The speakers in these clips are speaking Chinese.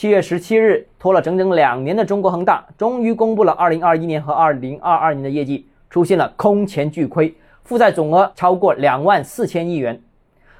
七月十七日，拖了整整两年的中国恒大终于公布了二零二一年和二零二二年的业绩，出现了空前巨亏，负债总额超过两万四千亿元。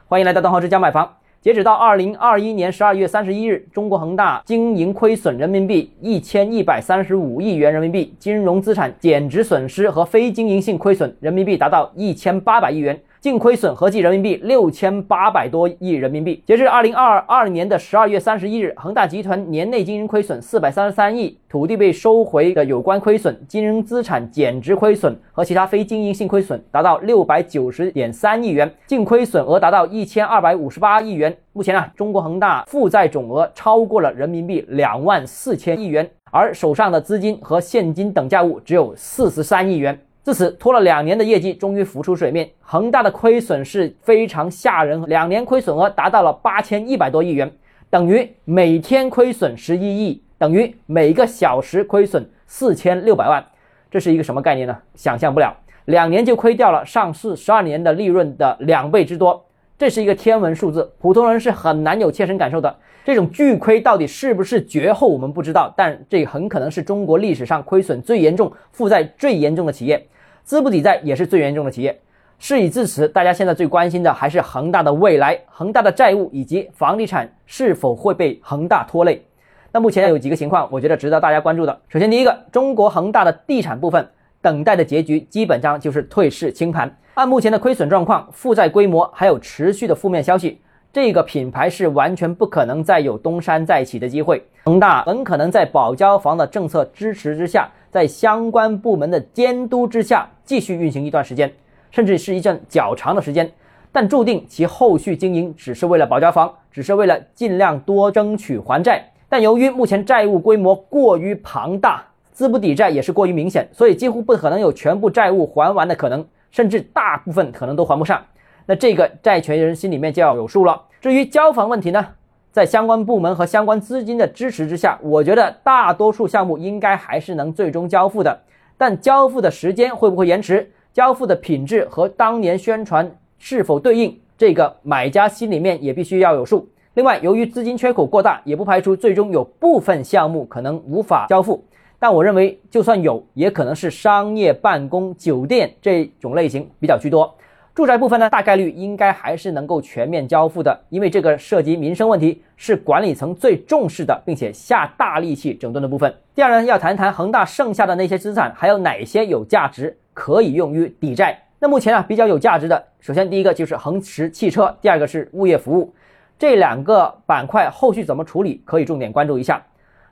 欢迎来到东浩之家买房。截止到二零二一年十二月三十一日，中国恒大经营亏损人民币一千一百三十五亿元人民币，金融资产减值损失和非经营性亏损人民币达到一千八百亿元。净亏损合计人民币六千八百多亿人民币。截至二零二二年的十二月三十一日，恒大集团年内经营亏损四百三十三亿，土地被收回的有关亏损、金融资产减值亏损和其他非经营性亏损达到六百九十点三亿元，净亏损额达到一千二百五十八亿元。目前啊，中国恒大负债总额超过了人民币两万四千亿元，而手上的资金和现金等价物只有四十三亿元。自此，拖了两年的业绩终于浮出水面。恒大的亏损是非常吓人，两年亏损额达到了八千一百多亿元，等于每天亏损十一亿，等于每个小时亏损四千六百万。这是一个什么概念呢？想象不了，两年就亏掉了上市十二年的利润的两倍之多，这是一个天文数字，普通人是很难有切身感受的。这种巨亏到底是不是绝后，我们不知道，但这很可能是中国历史上亏损最严重、负债最严重的企业。资不抵债也是最严重的企业。事已至此，大家现在最关心的还是恒大的未来，恒大的债务以及房地产是否会被恒大拖累。那目前有几个情况，我觉得值得大家关注的。首先，第一个，中国恒大的地产部分等待的结局基本上就是退市清盘。按目前的亏损状况、负债规模，还有持续的负面消息，这个品牌是完全不可能再有东山再起的机会。恒大很可能在保交房的政策支持之下。在相关部门的监督之下，继续运行一段时间，甚至是一阵较长的时间，但注定其后续经营只是为了保交房，只是为了尽量多争取还债。但由于目前债务规模过于庞大，资不抵债也是过于明显，所以几乎不可能有全部债务还完的可能，甚至大部分可能都还不上。那这个债权人心里面就要有数了。至于交房问题呢？在相关部门和相关资金的支持之下，我觉得大多数项目应该还是能最终交付的。但交付的时间会不会延迟？交付的品质和当年宣传是否对应？这个买家心里面也必须要有数。另外，由于资金缺口过大，也不排除最终有部分项目可能无法交付。但我认为，就算有，也可能是商业、办公、酒店这种类型比较居多。住宅部分呢，大概率应该还是能够全面交付的，因为这个涉及民生问题，是管理层最重视的，并且下大力气整顿的部分。第二呢，要谈谈恒大剩下的那些资产，还有哪些有价值可以用于抵债。那目前啊，比较有价值的，首先第一个就是恒驰汽车，第二个是物业服务，这两个板块后续怎么处理，可以重点关注一下。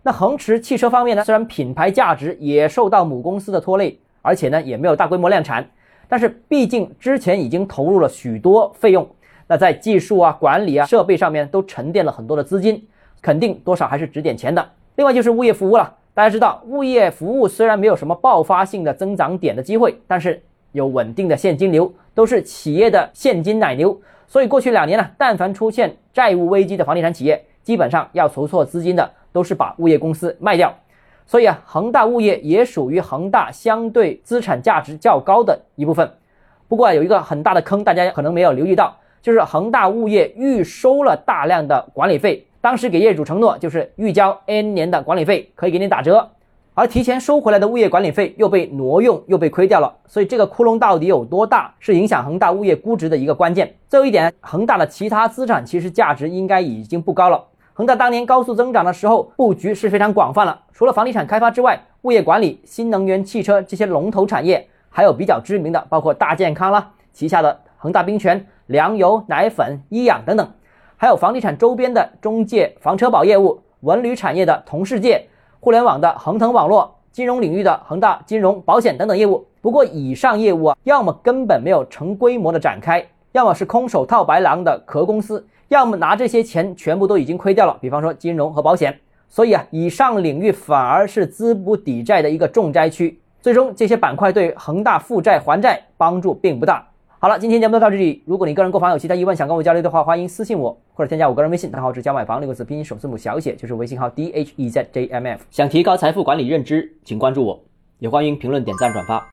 那恒驰汽车方面呢，虽然品牌价值也受到母公司的拖累，而且呢，也没有大规模量产。但是毕竟之前已经投入了许多费用，那在技术啊、管理啊、设备上面都沉淀了很多的资金，肯定多少还是值点钱的。另外就是物业服务了，大家知道，物业服务虽然没有什么爆发性的增长点的机会，但是有稳定的现金流，都是企业的现金奶牛。所以过去两年呢，但凡出现债务危机的房地产企业，基本上要筹措资金的，都是把物业公司卖掉。所以啊，恒大物业也属于恒大相对资产价值较高的一部分。不过啊有一个很大的坑，大家可能没有留意到，就是恒大物业预收了大量的管理费。当时给业主承诺，就是预交 N 年的管理费可以给你打折，而提前收回来的物业管理费又被挪用，又被亏掉了。所以这个窟窿到底有多大，是影响恒大物业估值的一个关键。最后一点，恒大的其他资产其实价值应该已经不高了。恒大当年高速增长的时候，布局是非常广泛了。除了房地产开发之外，物业管理、新能源汽车这些龙头产业，还有比较知名的，包括大健康啦，旗下的恒大冰泉、粮油、奶粉、医养等等，还有房地产周边的中介、房车保业务、文旅产业的同世界、互联网的恒腾网络、金融领域的恒大金融、保险等等业务。不过，以上业务啊，要么根本没有成规模的展开，要么是空手套白狼的壳公司。要么拿这些钱全部都已经亏掉了，比方说金融和保险，所以啊，以上领域反而是资不抵债的一个重灾区。最终，这些板块对恒大负债还债帮助并不大。好了，今天节目就到这里。如果你个人购房有其他疑问，想跟我交流的话，欢迎私信我或者添加我个人微信，账号是加买房六个字拼音首字母小写，就是微信号 d h e z j m f。想提高财富管理认知，请关注我，也欢迎评论、点赞、转发。